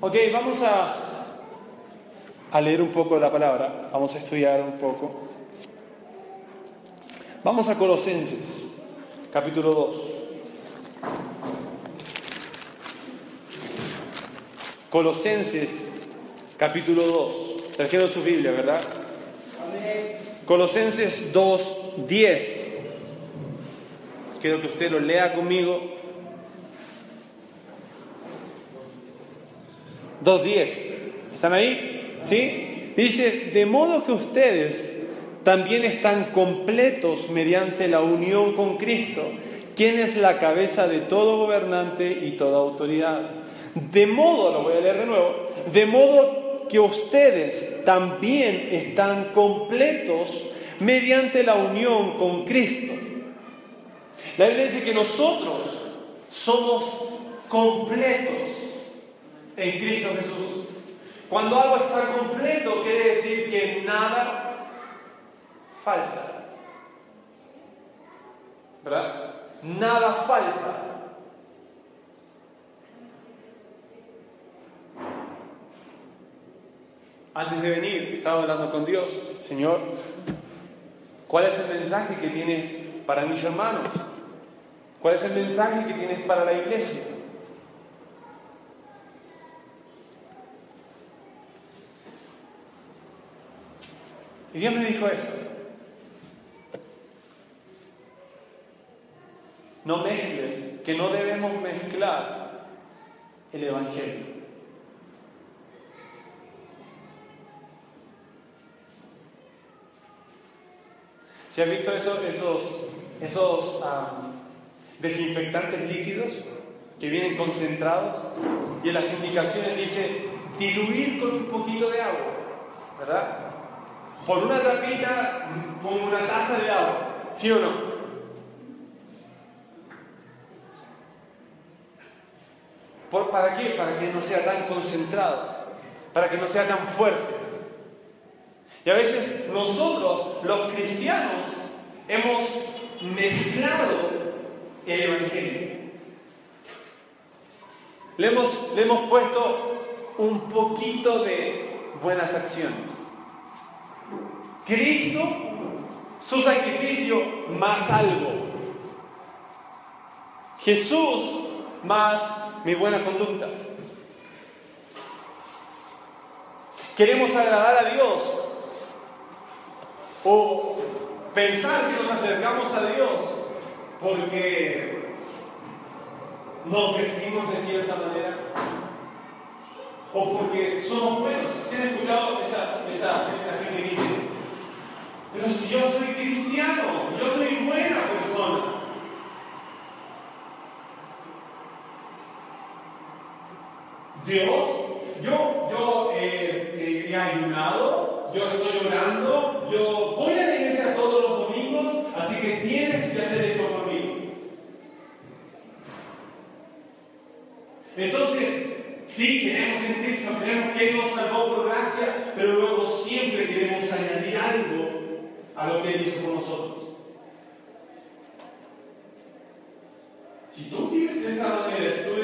Ok, vamos a, a leer un poco la palabra, vamos a estudiar un poco. Vamos a Colosenses, capítulo 2. Colosenses, capítulo 2. Trajeron su Biblia, ¿verdad? Colosenses 2, 10. Quiero que usted lo lea conmigo. 2.10. ¿Están ahí? ¿Sí? Dice, de modo que ustedes también están completos mediante la unión con Cristo, quien es la cabeza de todo gobernante y toda autoridad. De modo, lo voy a leer de nuevo, de modo que ustedes también están completos mediante la unión con Cristo. La Biblia dice que nosotros somos completos en Cristo Jesús. Cuando algo está completo, quiere decir que nada falta. ¿Verdad? Nada falta. Antes de venir, estaba hablando con Dios, Señor, ¿cuál es el mensaje que tienes para mis hermanos? ¿Cuál es el mensaje que tienes para la iglesia? Y Dios me dijo esto. No mezcles, que no debemos mezclar el Evangelio. ¿Se han visto esos, esos, desinfectantes líquidos que vienen concentrados? Y en las indicaciones dice diluir con un poquito de agua, ¿verdad? Por una tapita, con una taza de agua, ¿sí o no? ¿Para qué? Para que no sea tan concentrado, para que no sea tan fuerte. Y a veces nosotros, los cristianos, hemos mezclado el Evangelio. Le hemos, le hemos puesto un poquito de buenas acciones. Cristo, su sacrificio más algo. Jesús más mi buena conducta. Queremos agradar a Dios o pensar que nos acercamos a Dios porque nos vestimos de cierta manera o porque somos buenos. ¿Se han escuchado esa, esa, gente que dice, pero si yo soy cristiano, yo soy buena persona? Dios, yo, yo eh, eh, he ayunado, yo estoy orando, yo voy a la iglesia todos los domingos, así que tienes que hacer esto conmigo. Entonces, sí, queremos en Cristo, queremos que Él nos salvó por gracia, pero luego siempre queremos añadir algo a lo que Él hizo por nosotros. Si tú vives de esta manera, si tú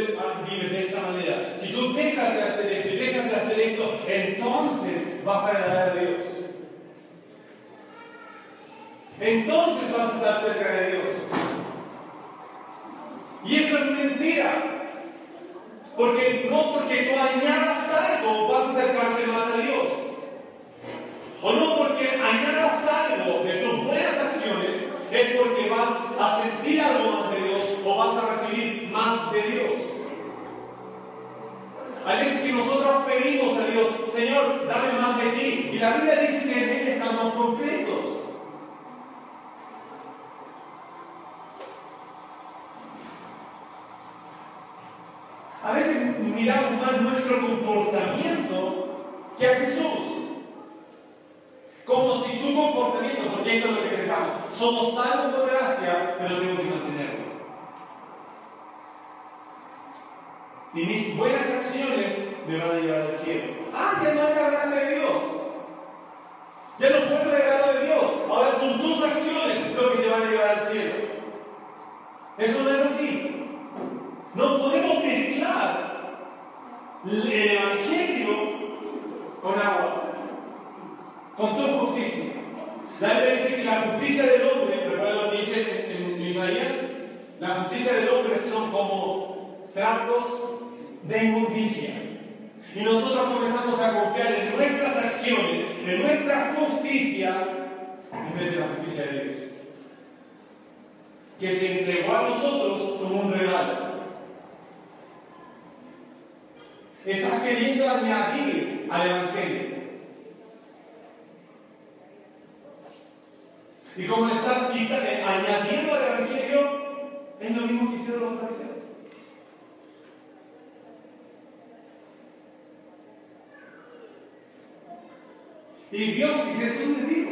vives de esta manera, si tú dejas de hacer esto y dejas de hacer esto, entonces vas a agradar a Dios. Entonces vas a estar cerca de Dios. Y eso es mentira. Porque no porque tú añadas algo vas a acercarte más a Dios. O no porque añadas algo de tus buenas acciones es porque vas a sentir algo más de Dios o vas a recibir más de Dios. Hay veces que nosotros pedimos a Dios, Señor, la Biblia dice que en Él estamos completos. A veces miramos más nuestro comportamiento que a Jesús. Como si tu comportamiento, porque esto es lo que pensamos, somos salvos por gracia, pero tengo que mantenerlo. Y mis buenas acciones me van a llevar al cielo. Ah, ya no es la gracia de Dios. Ya no fue el regalo de Dios. Ahora son tus acciones lo que te van a llevar al cielo. Eso no es así. No podemos mezclar el Evangelio con agua, con tu justicia. La Biblia dice que la justicia del hombre, recuerda lo dice en, Isaías? La justicia del hombre son como trapos de inmundicia. Y nosotros comenzamos a confiar en nuestras acciones, en nuestra justicia, en vez de la justicia de Dios. Que se entregó a nosotros como un regalo. Estás queriendo añadir al Evangelio. Y como le estás quitando, añadiendo al Evangelio, es lo mismo que hicieron los fariseos. Y Dios y Jesús les dijo,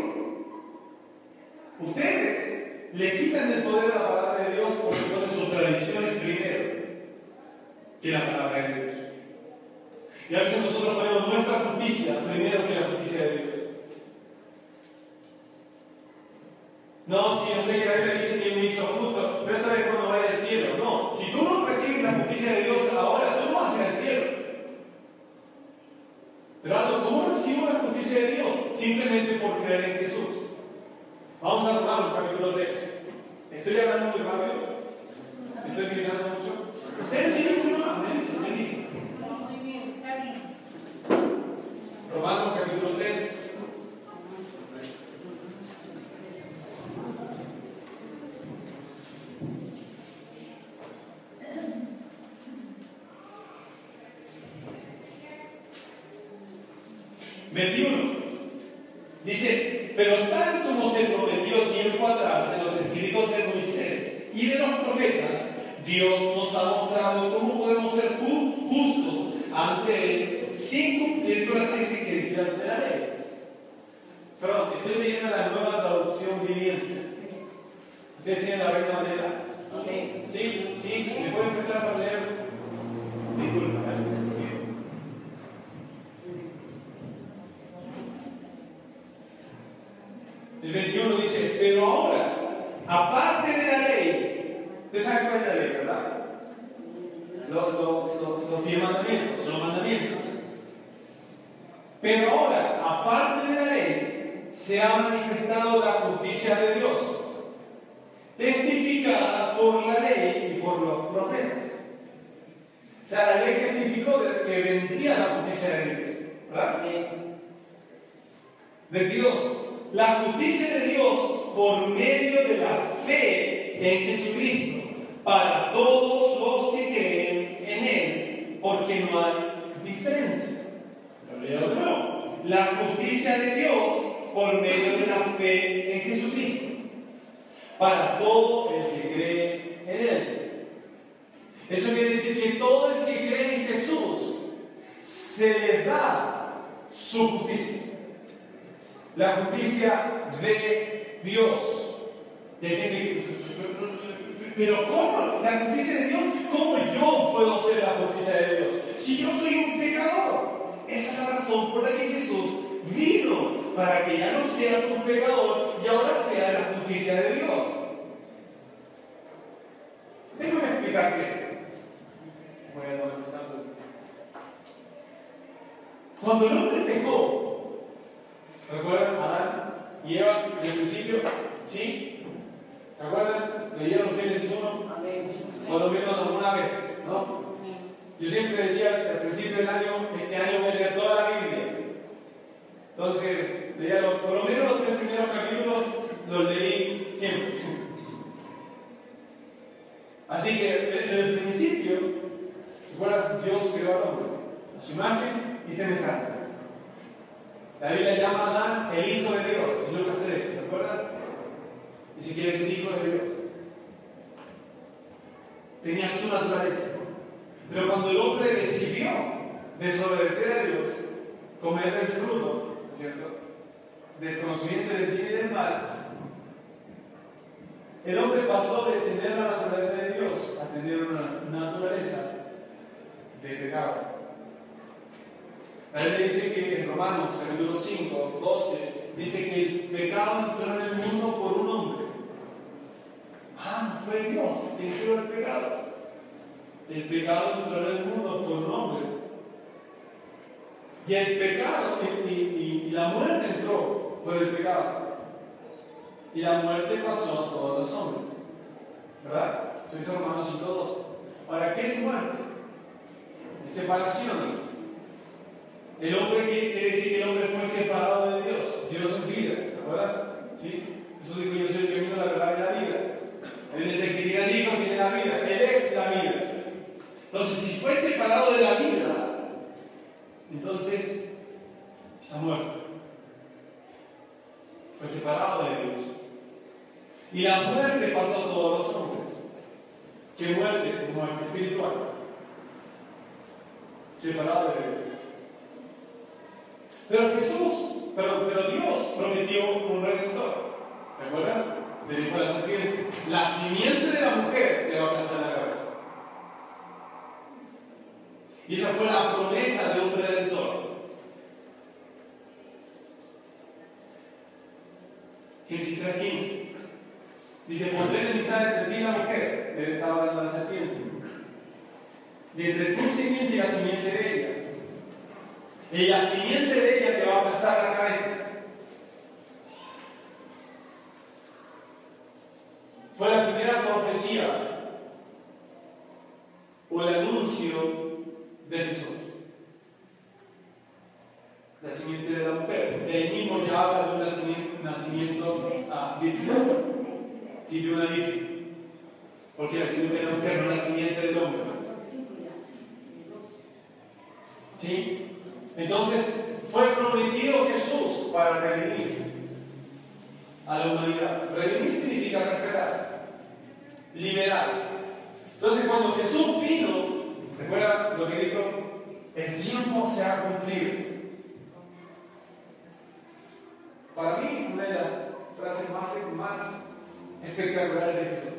ustedes le quitan el poder a la palabra de Dios porque ponen sus tradiciones primero que la palabra de Dios. Y a veces nosotros ponemos nuestra justicia primero que la justicia de Dios. No, si yo sé que la Biblia dice que me hizo justo, pero cuándo vaya al cielo. No, si tú no recibes la justicia de Dios ahora, tú no vas a ir al cielo. Pero ¿cómo recibo la de Dios? Simplemente por creer en Jesús. Vamos a Romanos capítulo 3. ¿Estoy hablando muy rápido? ¿Estoy gritando mucho? Ustedes dicen, no, amén, ustedes dicen. Romanos capítulo 3. Veintiuno. Dice, pero tal como se prometió tiempo atrás en los escritos de Moisés y de los profetas, Dios nos ha mostrado cómo podemos ser justos ante Él sin cumplir con las exigencias de la ley. Perdón, estoy leyendo la nueva traducción viviente. ¿Ustedes tienen la reina manera? Sí, sí, ¿me pueden empezar a leer? Disculpa, El 21 dice, pero ahora, aparte de la ley, ustedes saben cuál es la ley, ¿verdad? Los, los, los, los diez mandamientos, los mandamientos. Pero ahora, aparte de la ley, se ha manifestado la justicia de Dios, testificada por la ley y por los profetas. O sea, la ley testificó que Dios. ¿Verdad? 22. La justicia de Dios por medio de la fe en Jesucristo para todos los que creen en Él, porque no hay diferencia. La justicia de Dios por medio de la fe en Jesucristo. Para todo el que cree en Él. Eso quiere decir que todo el que cree en Jesús se le da su justicia. La justicia de Dios. pero ¿cómo? La justicia de Dios, ¿cómo yo puedo ser la justicia de Dios? Si yo soy un pecador. Esa es la razón por la que Jesús vino, para que ya no seas un pecador y ahora sea la justicia de Dios. Déjame explicarte esto. Cuando el hombre pecó, ¿recuerdan Adán y Eva en el principio? ¿Sí? ¿Se acuerdan? ¿Leyeron Génesis 1? O lo menos alguna vez, ¿no? Yo siempre decía al principio del año, este año voy a leer toda la Biblia. Entonces, leía por lo menos los tres primeros capítulos, los leí siempre. Así que desde el principio. Dios creó al hombre a su imagen y semejanza. La Biblia llama a Adán el Hijo de Dios, en Lucas 3, ¿recuerdas? Y si quiere ser Hijo de Dios. Tenía su naturaleza. Pero cuando el hombre decidió desobedecer a Dios, comer del fruto, ¿cierto? Del conocimiento del bien y del mal, el hombre pasó de tener la naturaleza de Dios a tener una naturaleza de pecado. La Biblia dice que en Romanos, capítulo 5, 12, dice que el pecado entró en el mundo por un hombre. Ah, fue Dios quien creó el pecado. El pecado entró en el mundo por un hombre. Y el pecado y, la muerte entró por el pecado. Y la muerte pasó a todos los hombres. ¿Verdad? Sois hermanos y todos. ¿Para qué es muerte? Separación. El hombre quiere decir que el hombre fue separado de Dios. Dios es vida, ¿te acuerdas? ¿Sí? Jesús dijo, yo soy el camino, la verdad y la vida. Él es el que tiene el Hijo, tiene la vida. Él es la vida. Entonces, si fue separado de la vida, entonces está muerto. Fue separado de Dios. Y la muerte pasó a todos los hombres. ¿Qué muerte? Muerte espiritual. Separado de Dios. Pero Jesús, pero, Dios prometió un redentor. ¿Te acuerdas? Le dijo a la serpiente, la simiente de la mujer le va a aplastar la cabeza. Y esa fue la promesa de un redentor. Génesis 3.15. Dice, pondré enemistad entre ti y la mujer. Le estaba hablando a la serpiente. Y entre tu simiente y la simiente de ella. Y la simiente de ella te va a aplastar la cabeza. Fue la primera profecía o el anuncio de Jesús. La simiente de la mujer. De ahí mismo ya habla de un nacimiento, a virgen. Sí, de una virgen. Porque la simiente de la mujer no es la simiente del hombre. ¿Sí? Entonces, fue prometido Jesús para redimir a la humanidad. Redimir significa respetar, liberar. Entonces, cuando Jesús vino, recuerda lo que dijo, el tiempo se ha cumplido. Para mí, una de las frases más, más espectaculares de Jesús.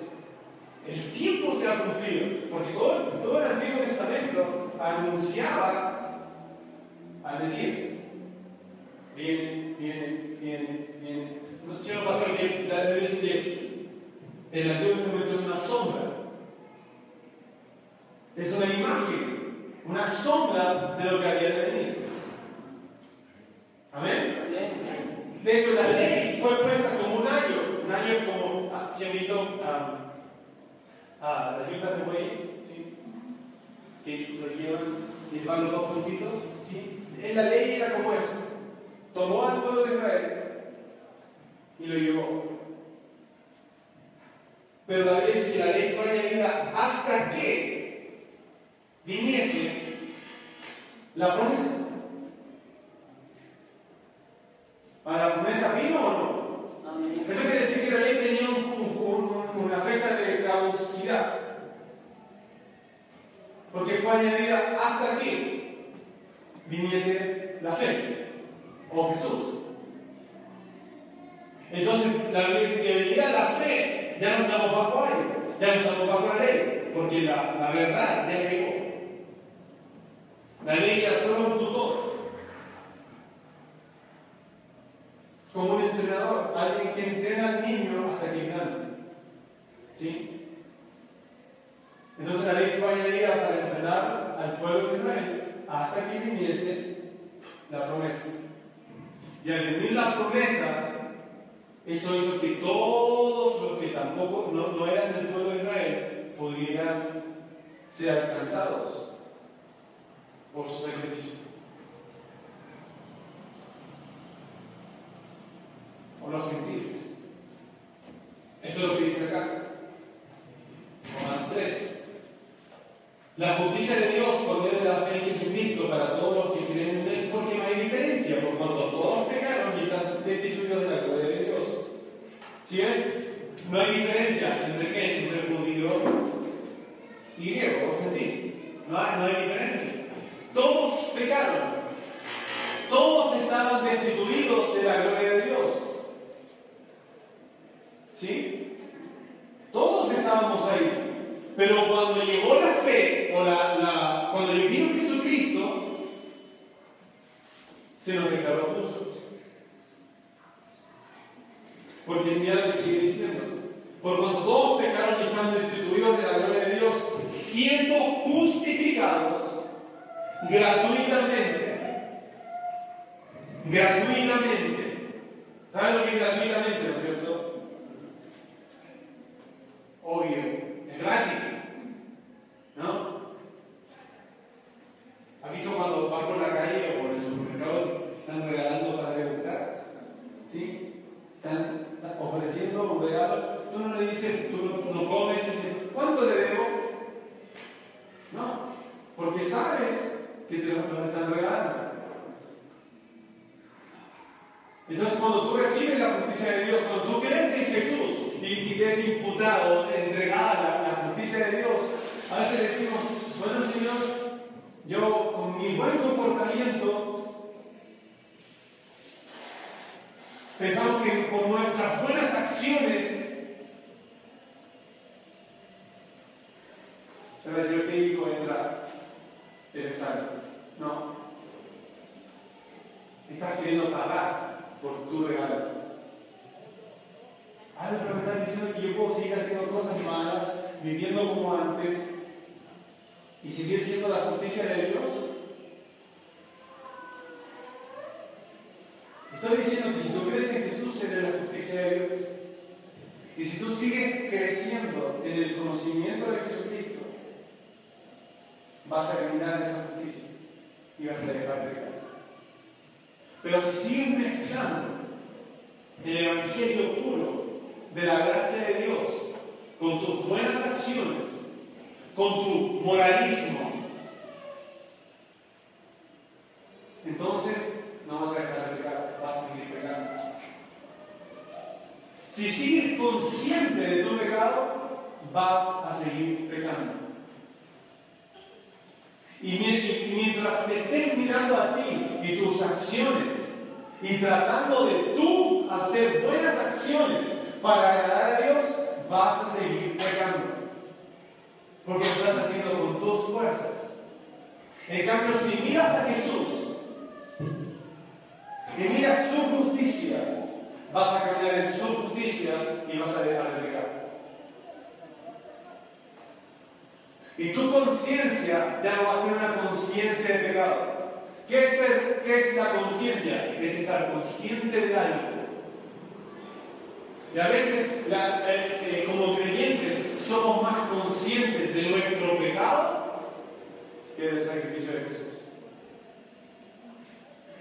El tiempo se ha cumplido, porque todo, todo el Antiguo Testamento anunciaba al decir, viene, viene, viene, viene. No que la Biblia dice el Antiguo Testamento es una sombra, es una imagen, una sombra de lo que había de venir. Amén. De hecho, la ley fue puesta como un año. Un año como, ah, si han visto a ah, las juntas de bueyes, que lo llevan y van los dos juntitos, ¿sí? En la ley era como eso. Tomó al pueblo de Israel y lo llevó. Pero la vez que la ley fue añadida hasta que viniese la promesa. ¿Para la promesa vino o no? Eso quiere decir que la ley tenía una fecha de caducidad. Porque fue añadida hasta que viniese la fe o Jesús. Entonces la Biblia dice que venida la fe, ya no estamos bajo ahí, ya no estamos bajo la ley, porque la, la verdad ya llegó. La ley ya solo un tutor. Como un entrenador, alguien que entrena al niño hasta que es grande. ¿Sí? Entonces la ley fue añadida para entrenar al pueblo de Israel hasta que viniese la promesa. Y al venir la promesa, eso hizo que todos los que tampoco no, eran del pueblo de Israel pudieran ser alcanzados por su sacrificio. O los gentiles. Esto es lo que dice acá. Romano 3. La justicia de Dios por medio de la fe en Jesucristo para todos los que creen en Él, porque no hay diferencia, por cuanto todos pecaron y están destituidos de la gloria de Dios. ¿Sí ven? No hay diferencia entre qué? Entre judío y griego o gentil. No hay, no hay diferencia. Todos pecaron. Todos estaban destituidos de la gloria de Dios. ¿Sí? Todos estábamos ahí. Pero cuando llegó la fe, o la, la, cuando vino Jesucristo, se nos declaró justos. Porque mira lo que sigue diciendo. Por cuanto todos pecaron y están destituidos de la gloria de Dios, siendo justificados gratuitamente gratuitamente. ¿Saben lo que es gratuitamente, no es cierto? Obvio, es gratis. ¿No? ¿Ha visto cuando vas por la calle o por el supermercado están regalando para degustar? ¿Sí? Están ofreciendo un regalo. Tú no le dices, tú no, comes y dices, ¿cuánto le debo? No, porque sabes que te lo están regalando. Entonces, cuando tú recibes la justicia de Dios, cuando tú crees en Jesús y, te es imputado, entregada la, justicia de Dios, a veces decimos, bueno Señor, yo con mi buen comportamiento, pensamos que por nuestras buenas acciones, a decir, que hijo entra, eres salvo. No. Estás queriendo pagar tu regalo. Ah, pero me están diciendo que yo puedo seguir haciendo cosas malas, viviendo como antes, y seguir siendo la justicia de Dios. Estoy diciendo que si tú crees en Jesús, eres la justicia de Dios. Y si tú sigues creciendo en el conocimiento de Jesucristo, vas a caminar esa justicia y vas a dejar de caer. Pero si siguen mezclando el Evangelio puro de la gracia de Dios con tus buenas acciones, con tu moralismo, entonces no vas a dejar de pecar, vas a seguir pecando. Si sigues consciente de tu pecado, vas a seguir pecando. Y mientras te estés mirando a ti y tus acciones y tratando de tú hacer buenas acciones para agradar a Dios, vas a seguir pecando. Porque lo estás haciendo con tus fuerzas. En cambio, si miras a Jesús y miras su justicia, vas a cambiar en su justicia y vas a dejar de pecar. Y tu conciencia ya no va a ser una conciencia de pecado. ¿Qué es, la conciencia? Es estar consciente de algo. Y a veces, eh, eh, como creyentes, somos más conscientes de nuestro pecado que del sacrificio de Jesús.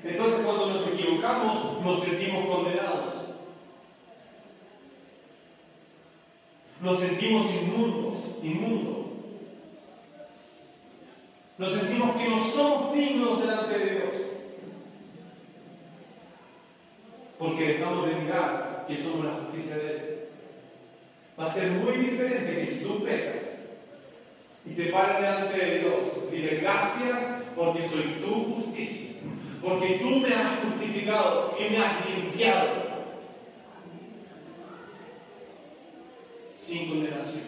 Entonces, cuando nos equivocamos, nos sentimos condenados. Nos sentimos inmundos, inmundos. Nos sentimos que no somos dignos delante de Dios. Porque dejamos de mirar que somos la justicia de Él. Va a ser muy diferente que si tú pecas y te paras delante de Dios, dile gracias porque soy tu justicia. Porque tú me has justificado y me has limpiado. Sin condenación.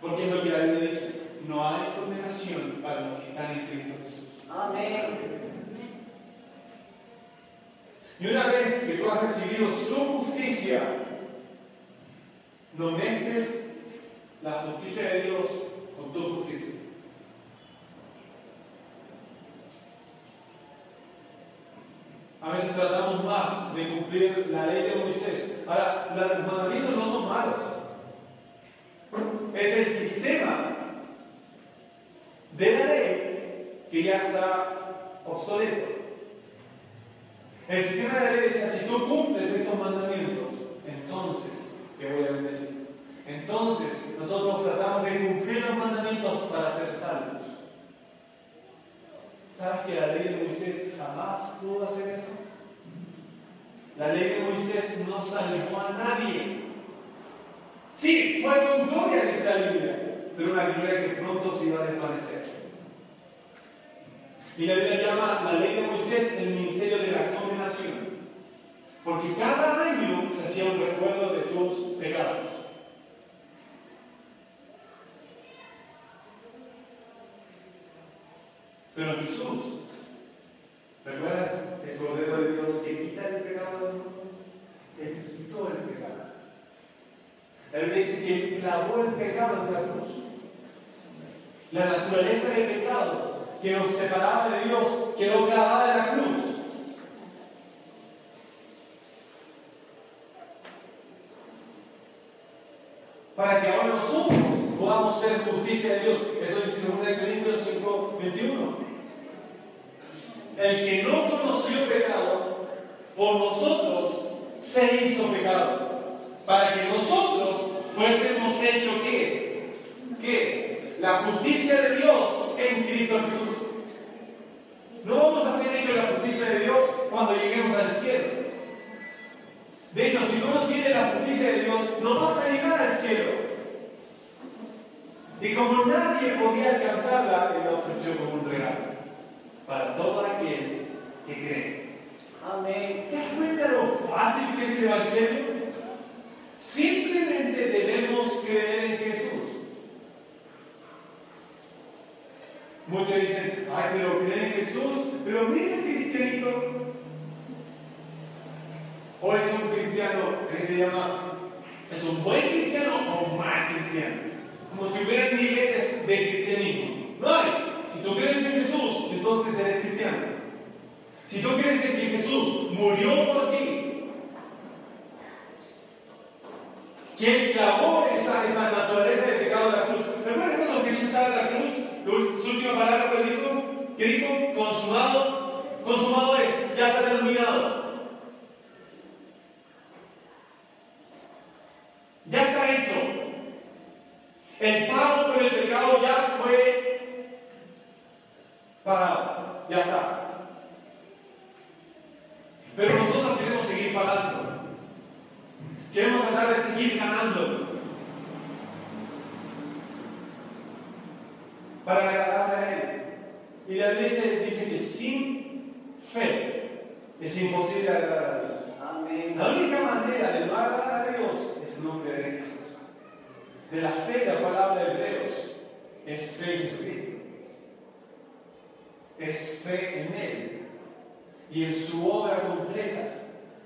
Porque es lo que la Biblia dice no hay condenación para los que están en Cristo Jesús. Amén. Y una vez que tú has recibido su justicia, no mezcles la justicia de Dios con tu justicia. A veces tratamos más de cumplir la ley de Moisés. Ahora, los mandamientos no son malos. Es el sistema de la ley que ya está obsoleto. El sistema de la ley decía, si tú cumples estos mandamientos, entonces te voy a bendecir. Entonces nosotros tratamos de cumplir los mandamientos para ser salvos. ¿Sabes que la ley de Moisés jamás pudo hacer eso? La ley de Moisés no salvó a nadie. Sí, fue con gloria, dice la Biblia, pero una gloria que pronto se iba a desvanecer. Y la Biblia llama la ley de Moisés el ministerio de la condenación. Porque cada año se hacía un recuerdo de tus pecados. Pero Jesús, ¿recuerdas el Cordero de Dios que quita el pecado? Él quitó el pecado. Biblia dice que él clavó el pecado en la cruz. La naturaleza del pecado que nos separaba de Dios, que lo clavaba en la cruz. Para que ahora nosotros podamos ser justicia de Dios. Eso dice 2 Corintios 5, 21. El que no conoció pecado, por nosotros se hizo pecado. Para que nosotros fuésemos hecho que, que la justicia de Dios en Cristo Jesús. No vamos a ser hechos la justicia de Dios cuando lleguemos al cielo. De hecho, si no tienes la justicia de Dios, no vas a llegar al cielo. Y como nadie podía alcanzarla, Él la ofreció como un regalo para todo aquel que cree. Amén. ¿Te das cuenta lo fácil que es el Evangelio? Simplemente debemos creer en Jesús. Muchos dicen, ay, pero creen en Jesús, pero mira el cristianito o es un cristiano que se llama, es un buen cristiano o un mal cristiano. Como si hubiera niveles de cristianismo. No hay. Si tú crees en Jesús, entonces eres cristiano. Si tú crees en que Jesús murió por ti, quien clavó esa, esa naturaleza de pecado de la cruz. ¿Recuerdas cuando Jesús estaba en la cruz? Palabra que dijo, que dijo, consumado, consumado es, ya está terminado. Ya está hecho. El pago por el pecado ya fue pagado. Ya está. Pero nosotros queremos seguir pagando. Queremos tratar de seguir ganando. Para. Y la iglesia dice que sin fe es imposible agradar a Dios. Amén. La única manera de no agradar a Dios no creer en Jesús. De la fe, la palabra de Hebreos es fe en Jesucristo. Es fe en Él y en su obra completa.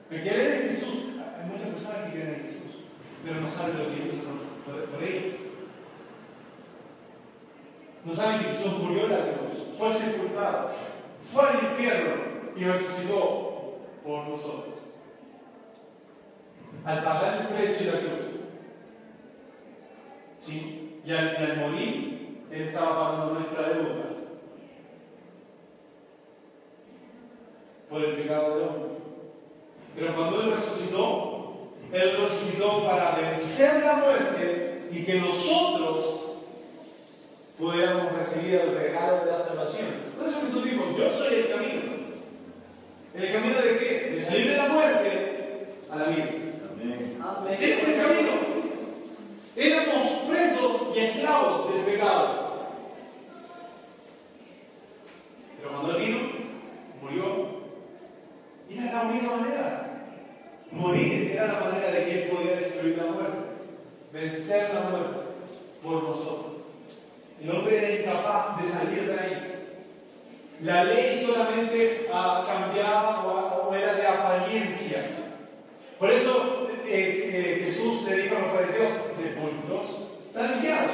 Porque creer en Jesús, hay muchas personas que creen en Jesús, pero no saben lo que hizo por, por ellos. No saben que Jesús murió en la fue sepultado, fue al infierno y resucitó por nosotros al pagar el precio de la cruz. ¿Sí? Y, al, morir, Él estaba pagando nuestra deuda por el pecado del hombre. Pero cuando Él resucitó, Él resucitó para vencer la muerte y que nosotros pudiéramos recibir el regalo de la salvación. Por eso Jesús dijo, yo soy el camino. ¿El camino de qué? De salir de la muerte a la vida. Ese es el camino. Éramos presos y esclavos del pecado. Pero cuando Él vino, murió. Y era la única manera. Morir era la manera de que Él podía destruir la muerte, vencer la muerte por nosotros. El hombre era incapaz de salir de ahí. La ley solamente ah, cambiaba o era de apariencia. Por eso eh, Jesús le dijo a los fariseos, sepulcros tranqueados.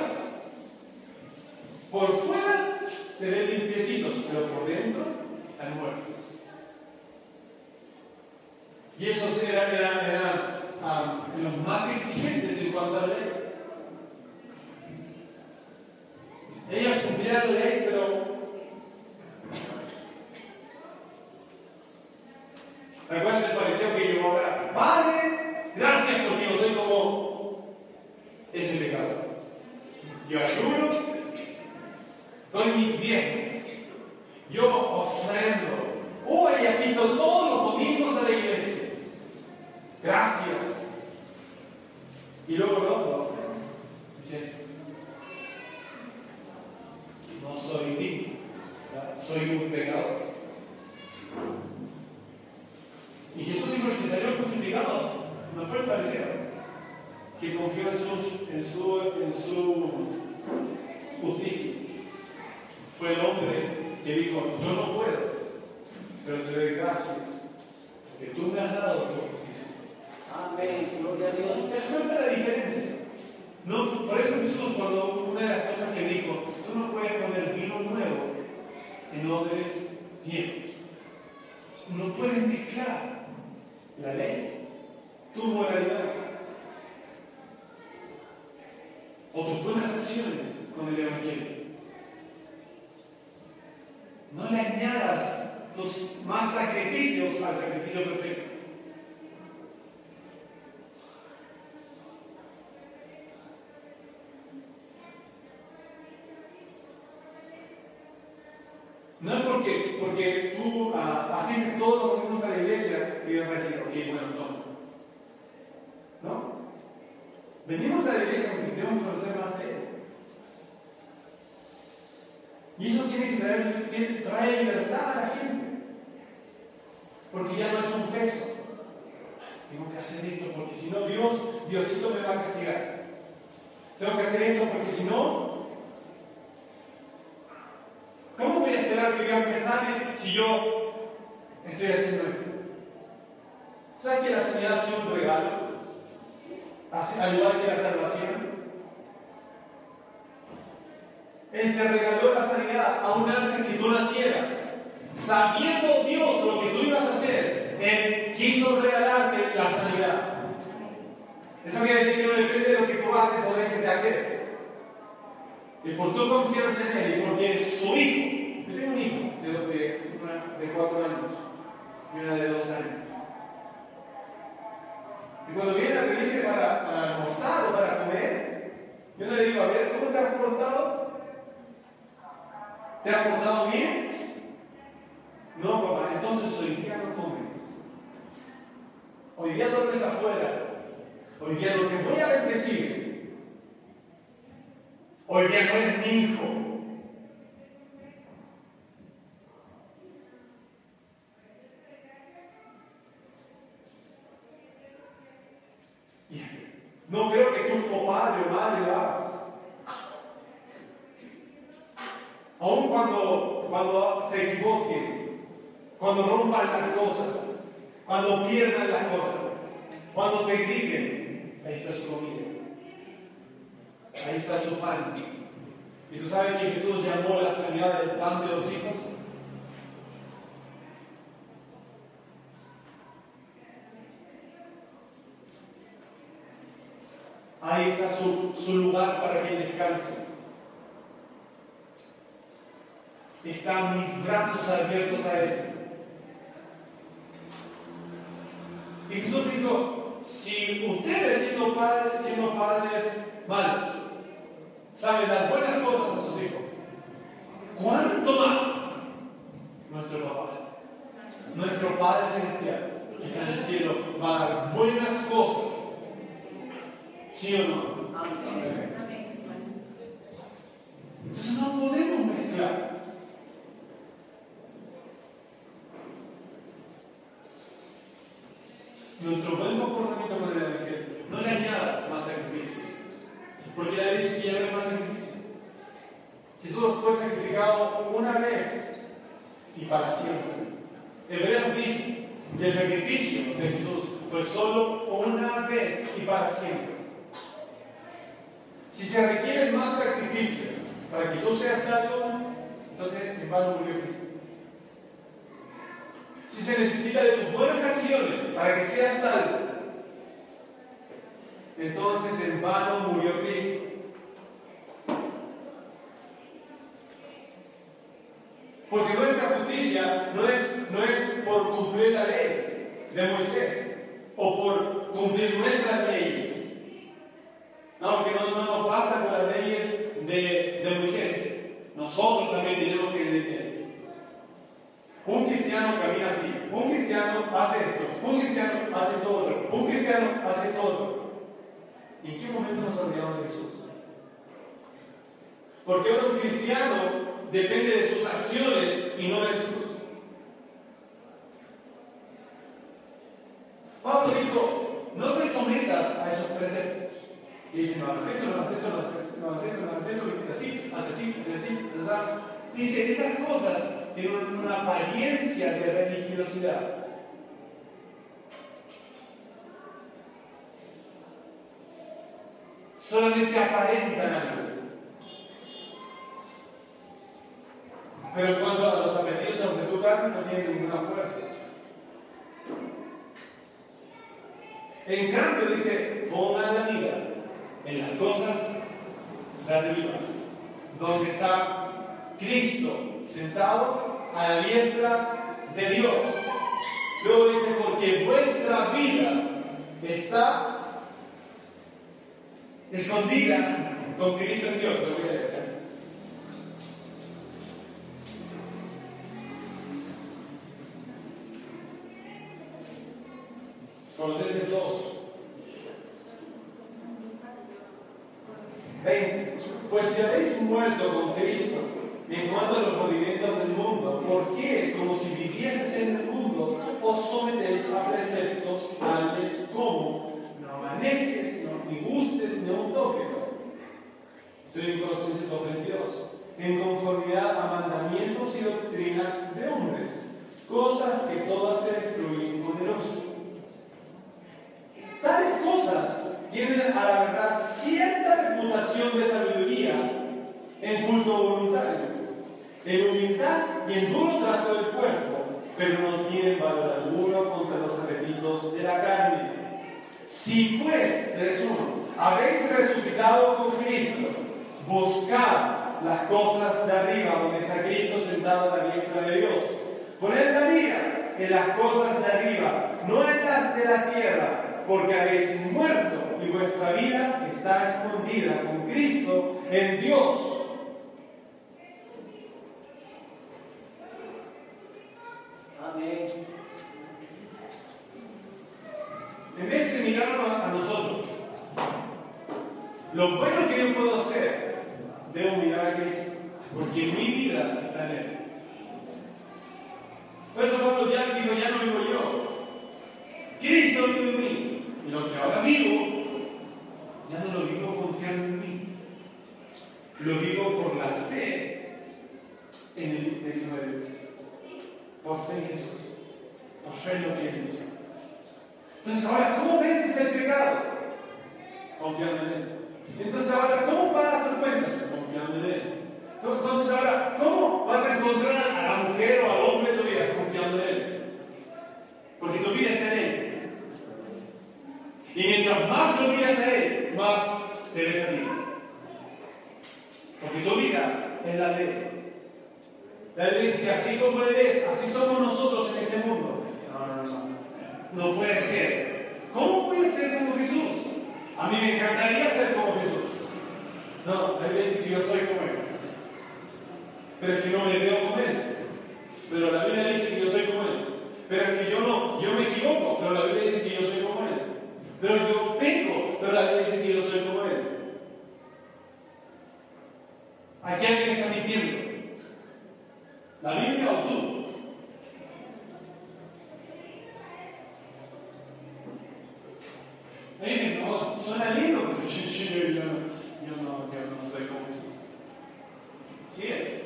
Por fuera se ven limpiecitos, pero por dentro están muertos. Y esos eran, eran, ah, los más exigentes en cuanto a la ley. Ellos cumplían la ley, pero ¿Recuerdas el fariseo que llegó ahora? Padre, Gracias porque yo soy como ese pecado. Yo ayuno, doy mis diezmos, yo ofrendo, voy y asisto todos los domingos a la iglesia. Gracias. Y luego el otro dice, no soy digno, soy un pecador. Y Jesús dijo, el que salió justificado no fue el fariseo que confió en, en, su, en su justicia. Fue el hombre que dijo, yo no puedo, pero te doy gracias, porque tú me has dado tu justicia. Amén, gloria a Dios. ¿Se cuenta la diferencia? No, por eso Jesús, cuando una de las cosas que dijo, tú no puedes poner vino nuevo en odres viejos. No puedes mezclar la ley tu moralidad o tus buenas acciones con el Evangelio. No le añadas tus más sacrificios al sacrificio perfecto. No es porque, porque tú así todos los domingos a la iglesia y vas a decir, ok, bueno, toma. ¿No? Venimos a la iglesia porque queremos conocer más de. Y eso tiene que traer, trae libertad a la gente. Porque ya no es un peso. Tengo que hacer esto porque si no Dios, Diosito me va a castigar. Tengo que hacer esto porque si no, ¿Cómo voy a que Dios me sane si yo estoy haciendo esto? ¿Sabes que la sanidad ha sido un regalo? Al igual que la salvación. Él te regaló la sanidad aún antes que tú nacieras. Sabiendo Dios lo que tú ibas a hacer, Él quiso regalarte la sanidad. Eso quiere decir que no depende de lo que tú haces o dejes de hacer. Y por tu confianza en Él y porque eres su hijo. Yo tengo un hijo de, de, de cuatro años y una de dos años. Y cuando viene a pedirme para, para almorzar o para comer, yo le digo, a ver, ¿cómo te has portado? ¿Te has portado bien? No, papá, entonces hoy día no comes. Hoy día duermes afuera. Hoy día no te voy a bendecir. Hoy día no eres mi hijo. No creo que tú como padre o madre lo hagas. Aun cuando, cuando se equivoquen, cuando rompan las cosas, cuando pierdan las cosas, cuando te griten, ahí está su comida. Ahí está su pan. ¿Y tú sabes que Jesús llamó la sanidad del pan de los hijos? Ahí está su, su lugar para que descanse. Están mis brazos abiertos a Él. Y Jesús dijo, si ustedes siendo padres, siendo padres malos, sabe las buenas cosas a sus hijos. ¿Cuánto más nuestro papá? Nuestro Padre Celestial que está en el cielo va a dar buenas cosas. ¿Sí o no? Pablo dijo, no te sometas a esos preceptos. Y dice, no, acepto, no acepto, no acepto, no acepto, así, así, así. Dice, esas cosas tienen una apariencia de religiosidad. solamente aparentan algo. Pero cuando a los apetitos los que tocan no tienen ninguna fuerza. En cambio, dice, pongan la mira en las cosas de arriba, donde está Cristo sentado a la diestra de Dios. Luego dice, porque vuestra vida está escondida con Cristo en Dios. Lo voy a leer. Colosenses 2. 20. Pues si habéis muerto con Cristo en cuanto a los movimientos del mundo, ¿por qué, como si vivieses en el mundo, os sometéis a preceptos tales como no manejes, no ni gustes, no toques? Estoy en Colosenses 2.22. En conformidad a mandamientos y doctrinas de hombres, cosas que todas se destruyen con el oso. Tales cosas tienen a la verdad cierta reputación de sabiduría en culto voluntario, en humildad y en duro trato del cuerpo, pero no tienen valor alguno contra los apetitos de la carne. Si pues, resumo, habéis resucitado con Cristo, buscad las cosas de arriba, donde está Cristo sentado a la diestra de Dios. Poned la mira en las cosas de arriba, no en las de la tierra, porque habéis muerto y vuestra vida está escondida con Cristo en Dios. Amén. En vez de mirarnos a nosotros, lo bueno que yo puedo hacer, debo mirar a Cristo, porque mi vida está en Él. Por eso Pablo ya digo, ya no vivo yo. Cristo vive en mí. Y lo que ahora vivo, ya no lo vivo confiando en mí. Lo vivo por la fe en el Hijo de Dios. Por fe en Jesús. Por fe en lo que Él hizo. Entonces, ahora, ¿cómo vences el pecado? Confiando en Él. Entonces, ahora, ¿cómo pagas tus cuentas? Confiando en Él. Entonces, ahora, ¿cómo vas a encontrar a la mujer o al hombre de tu vida? Confiando en Él. Porque tu vida está en Él. Y mientras más miras a Él, más te ves a ti. Porque tu vida es la ley. La ley dice que así como Él es, así somos nosotros en este mundo. No, no, no. No puede ser. ¿Cómo puede ser como Jesús? A mí me encantaría ser como Jesús. No, la Biblia dice que yo soy como Él. Pero es que no me veo como Él. Pero la Biblia dice que yo soy como Él. Pero es que yo no, yo me equivoco, pero la Biblia dice que yo soy como Él. Pero yo peco, pero la Biblia dice que yo soy como Él. Aquí alguien está mintiendo. ¿La Biblia o tú? Oye, no, suena lindo, yo, yo, yo, no, yo no soy como eso. Sí eres.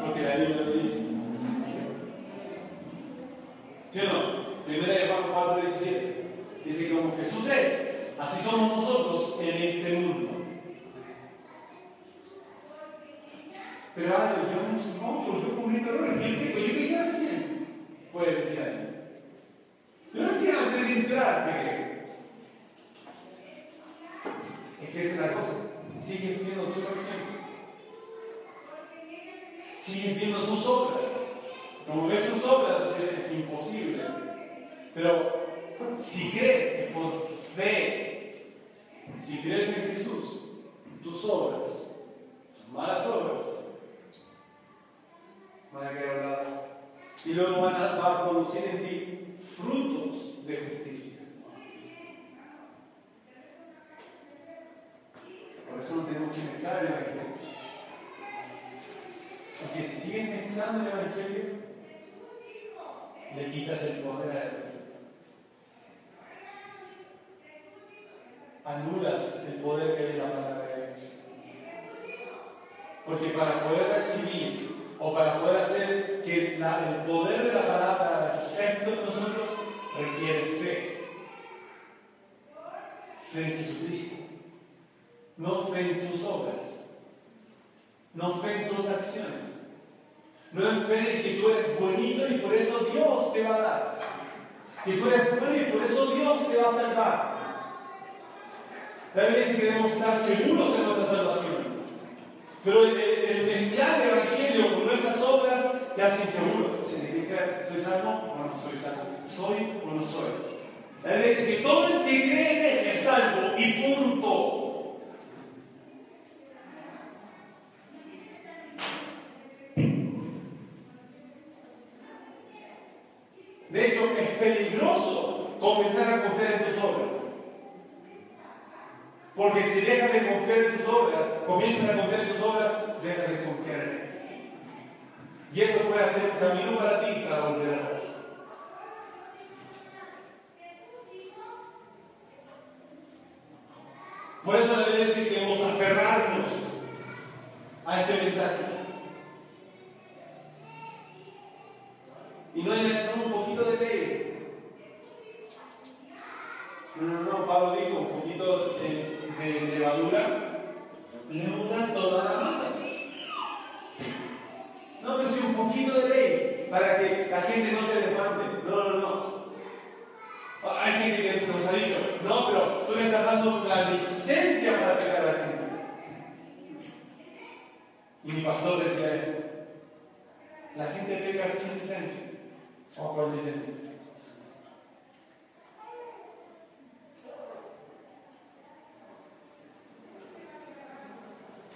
Porque la Biblia lo dice. ¿Sí o no? Primera de Juan 4, 17. Dice como Jesús es, así somos nosotros en este mundo. Pero ay, yo me equivoco, yo cometo errores, yo peco, yo peco recién. Puede decir alguien. Yo recién antes de entrar pequé. Es que esa es la cosa. Sigues viendo tus acciones. Sigues viendo tus obras. Como ves tus obras, es, imposible. Pero si crees es por fe, si crees en Jesús, tus obras, tus malas obras, van a quedar. Y luego van a, va a producir en ti frutos de justicia. Por eso no tenemos que mezclar el Evangelio. Porque si mezclando el Evangelio, le quitas el poder a él. Anulas el poder que hay en la palabra de Dios. Porque para poder recibir o para poder hacer que el poder de la palabra haga efecto en nosotros, requiere fe. Fe en Jesucristo. No fe en tus obras. No fe en tus acciones. No en fe en que tú eres bonito y por eso Dios te va a dar. Que tú eres bueno y por eso Dios te va a salvar. La Biblia dice que debemos estar seguros en nuestra salvación. Pero el, el, mezclar el Evangelio con nuestras obras te hace inseguro. ¿soy salvo o no soy salvo? ¿Soy o no soy? Él dice que todo el que cree en Él es salvo y punto. Peligroso comenzar a confiar en tus obras. Porque si dejas de confiar en tus obras, comienzas a confiar en tus obras, dejas de confiar en Él. Y eso puede ser un camino para ti para volver atrás. Por eso le decir que debemos aferrarnos a este mensaje. Y no es un poquito de ley. No, no, no, Pablo dijo un poquito de, de levadura, levadura toda la masa. No, pero sí un poquito de ley para que la gente no se desmante. No, no, no. Hay gente que nos ha dicho, no, pero tú le estás dando la licencia para pegar a la gente. Y mi pastor decía esto. La gente pega sin licencia o con licencia.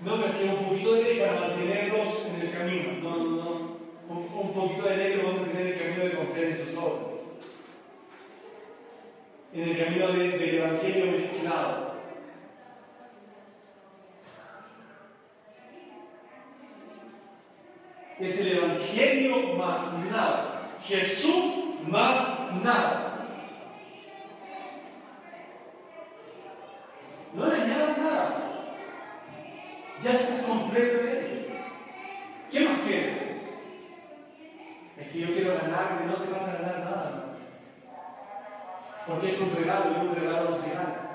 No, pero que un poquito de ley para mantenerlos en el camino. No, no, no. Un, poquito de ley para mantener el camino de confiar en sus obras. En el camino del Evangelio mezclado. Es el Evangelio más nada. Jesús más nada. No le añadas nada ya estás completo en Él. ¿Qué más quieres? Es que yo quiero ganarme, no te vas a ganar nada. Porque es un regalo y un regalo no se gana.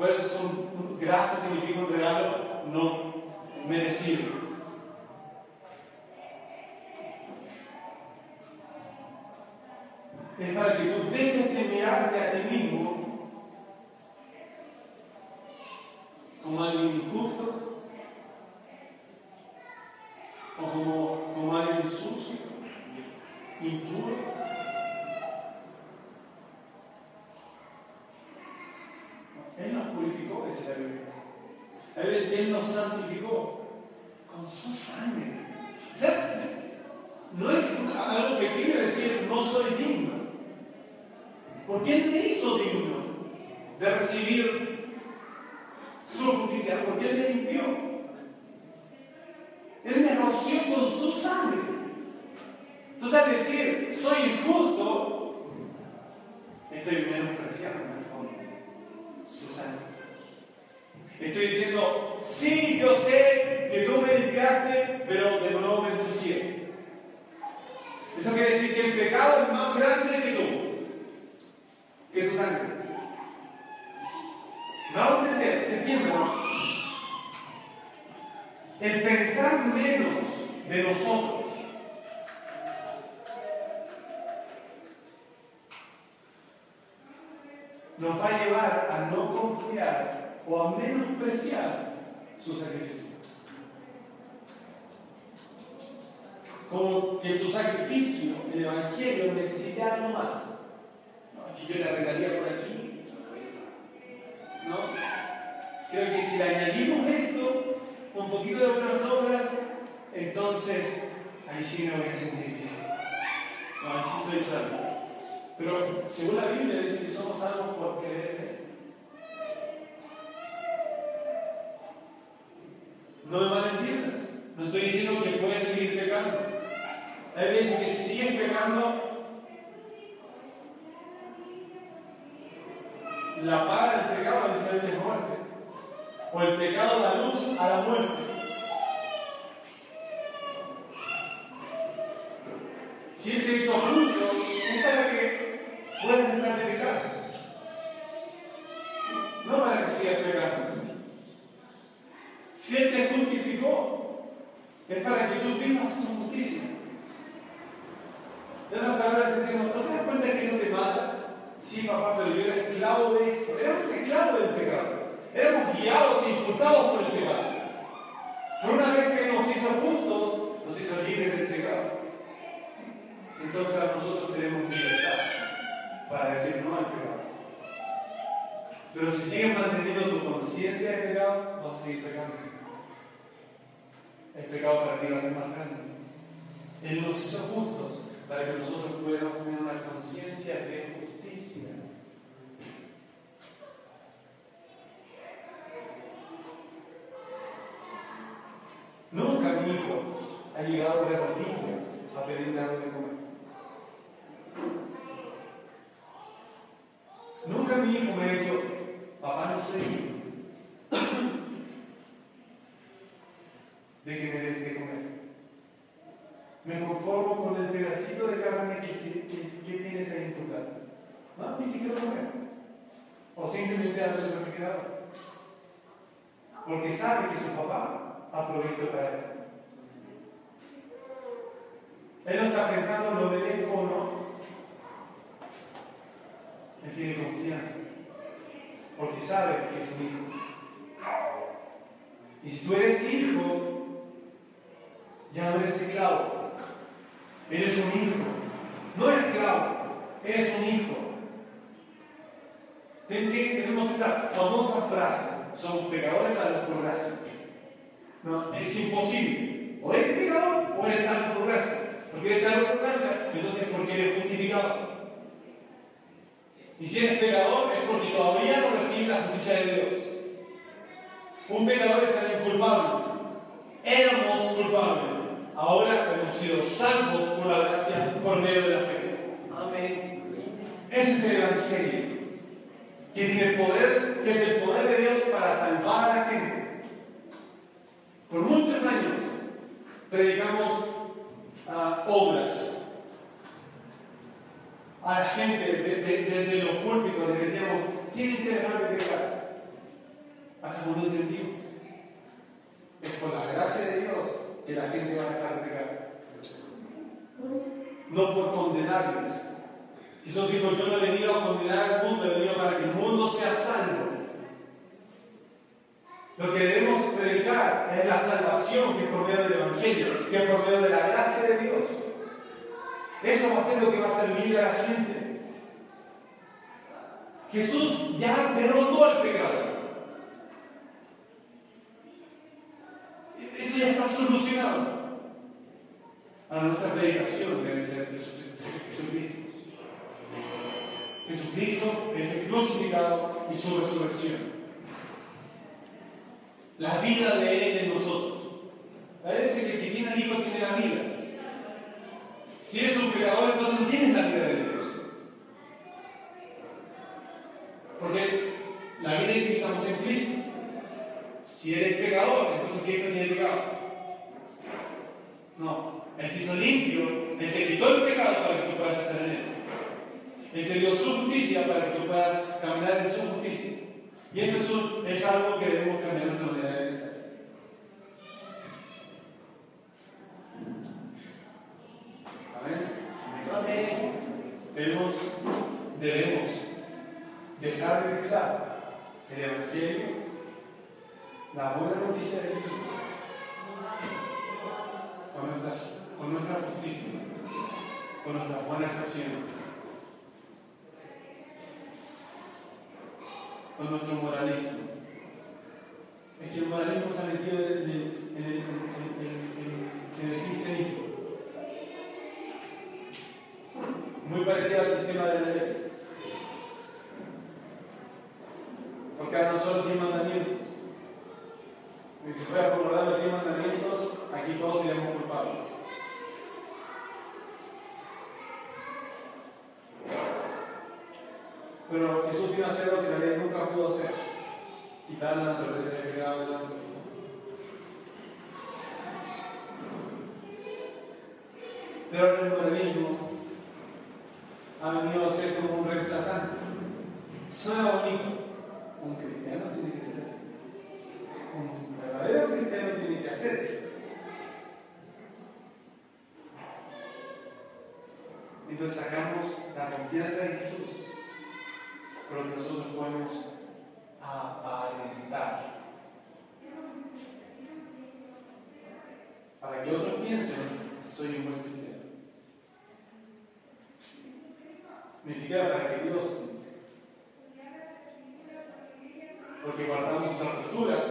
Por eso son, gracias significa un regalo no merecido. Es para que tú dejes de mirarte a ti mismo como alguien injusto o como, como alguien sucio, impuro. Él nos purificó, dice la Biblia. A veces Él nos santificó con su sangre. O sea, no es algo pequeño decir no soy digno. Porque Él me hizo digno de recibir su justicia, porque Él me limpió. Él me roció con su sangre. Entonces al decir, soy injusto, estoy menospreciando en el fondo su sangre. Estoy diciendo, sí, yo sé que tú me limpiaste, pero de nuevo me ensucié. Eso quiere decir que el pecado es más grande que tú, que tu sangre. Vamos a entender, ¿se entiende? El pensar menos de nosotros nos va a llevar a no confiar o a menospreciar su sacrificio. Como que su sacrificio, el Evangelio, necesita algo más. No, yo le arreglaría por aquí, ¿no? Creo que si le añadimos esto, un poquito de buenas obras, entonces ahí sí me voy a sentir bien. No, soy salvo. Pero según la Biblia dice que somos salvos por creer. No me malentiendas. No estoy diciendo que puedes seguir pecando. Hay veces que si sigues pecando, la paga del pecado es muerte. O el pecado da luz a la muerte. Si Él te hizo justo, es para que puedas dejar de pecar. No para que sigas pecando. Si Él te justificó, es para que tú vivas su justicia. De otras palabras, decimos, ¿no te das cuenta que eso te mata? Sí, papá, pero yo era esclavo de esto. Éramos esclavos del pecado. Éramos guiados e impulsados por el pecado. Pero una vez que nos hizo justos, nos hizo libres del pecado. Entonces nosotros tenemos libertad para decir no al pecado. Pero si sigues manteniendo tu conciencia de pecado, vas a seguir pecando. El pecado para ti va a ser más grande. Él nos hizo justos para que nosotros pudiéramos tener una conciencia de justicia. Nunca mi hijo ha llegado de rodillas a pedirme algo de comer. Nunca mi hijo me ha dicho, papá no soy hijo. de que me deje de comer. Me conformo con el pedacito de carne que, que, tienes ahí en tu casa. Comer. O simplemente abres el refrigerador. Porque sabe que su papá aprovecho para él. Él no está pensando, lo obedezco o no. Él tiene confianza. Porque sabe que es un hijo. Y si tú eres hijo, ya no eres esclavo. Eres un hijo. No esclavo, eres un hijo. Tenemos esta famosa frase, somos pecadores a la por no, es imposible. O eres pecador o eres salvo por gracia. Porque eres salvo por gracia, entonces porque eres justificado. Y si eres pecador es porque todavía no recibes la justicia de Dios. Un pecador es alguien culpable. Éramos culpables. Ahora hemos sido salvos por la gracia por medio de la fe. Amén. Ese es el Evangelio. Que tiene poder, que es el poder de Dios para salvar a la gente. Por muchos años predicamos ah, obras. A la gente desde los púlpitos les decíamos, tienen que dejar de pecar. Hasta cuando entendimos. Es por la gracia de Dios que la gente va a dejar de pecar. No por condenarles. Jesús dijo, yo no he venido a condenar al mundo, he venido para que el mundo sea salvo. Lo que debemos predicar es la salvación que es por medio del Evangelio, que es por medio de la gracia de Dios. Eso va a ser lo que va a libre a la gente. Jesús ya derrotó el pecado. Eso ya está solucionado. A nuestra predicación debe ser Jesucristo. Jesucristo, el crucificado y su resurrección la vida de Él en nosotros. La Biblia dice que el que tiene al Hijo tiene la vida. Si eres un pecador, entonces no tienes la vida de Dios. Porque la Biblia dice que estamos en Cristo. Si eres pecador, entonces Cristo tiene pecado. No, el que hizo limpio, el que quitó el pecado para que tú puedas estar en él. El que dio su justicia para que tú puedas caminar en su justicia. Y esto es, algo que debemos cambiar nuestra manera de pensar. Amén. Amén. Debemos, debemos dejar de dejar el Evangelio, la buena noticia de Jesús, con, con nuestra justicia, con nuestras buenas acciones con nuestro moralismo. Es que el moralismo se ha metido en el, cristianismo. Muy parecido al sistema de la ley. Porque ahora no solo tiene mandamientos. Y si fuera por lo de mandamientos, aquí todos seríamos culpables. Pero Jesús vino a hacer lo que ley nunca pudo hacer, quitar la naturaleza de pecado del. Pero el moralismo ha venido a ser como un reemplazante. Suena bonito. Un cristiano tiene que ser así. Un verdadero cristiano tiene que hacer eso. Entonces sacamos la confianza en Jesús pero que nosotros podemos ah, aparentar. Para que otros piensen, soy un buen cristiano. Ni siquiera para que Dios piense. Porque guardamos esa postura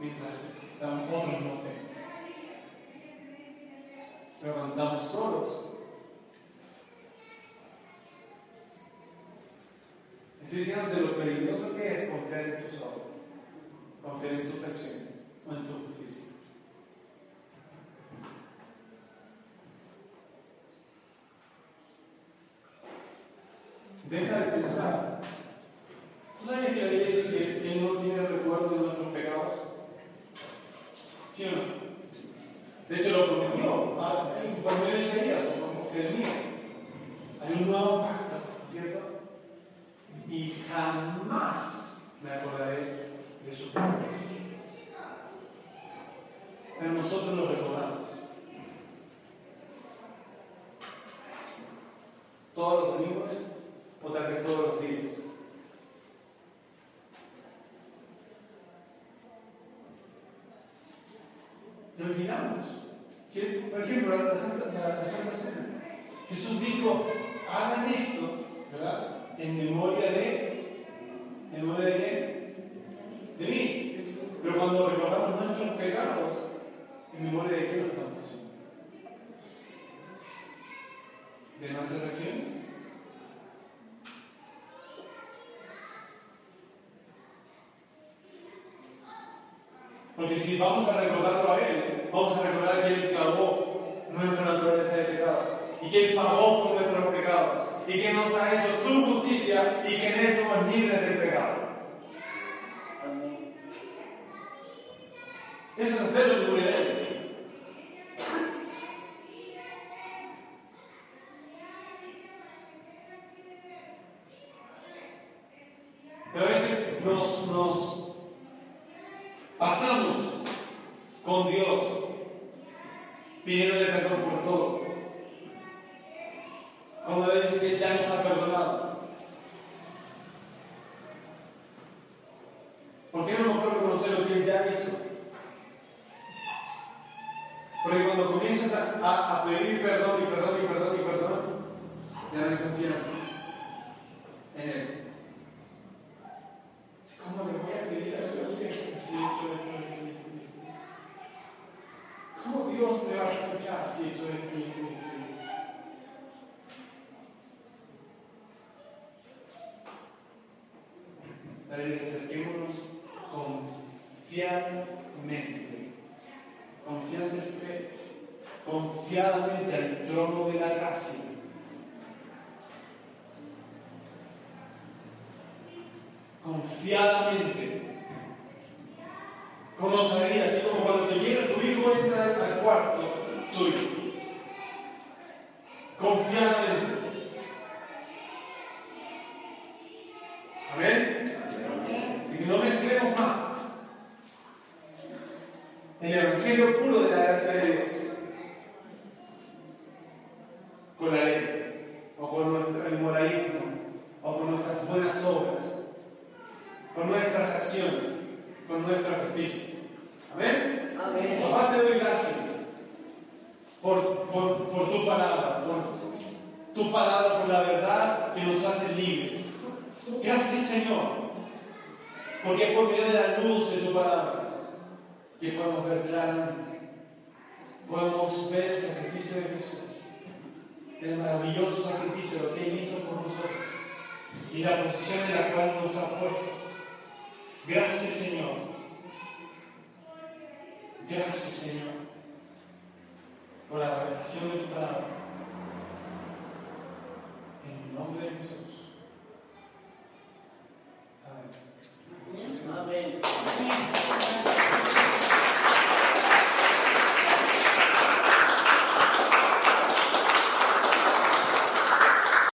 mientras otros no ven. Pero cuando estamos solos, Estoy diciendo de lo peligroso que es confiar en tus obras, confiar en tus acciones. ¿En memoria de qué lo estamos haciendo? ¿De nuestras acciones? Porque si vamos a recordarlo a Él, vamos a recordar que Él clavó nuestra naturaleza de pecado y que Él pagó por nuestros pecados y que nos ha hecho su justicia y que en eso somos libres de pecado. Eso es hacer lo que el trono de la gracia. Confiadamente. Conocería, así como cuando te llega tu hijo, entra al cuarto tuyo. Confiadamente.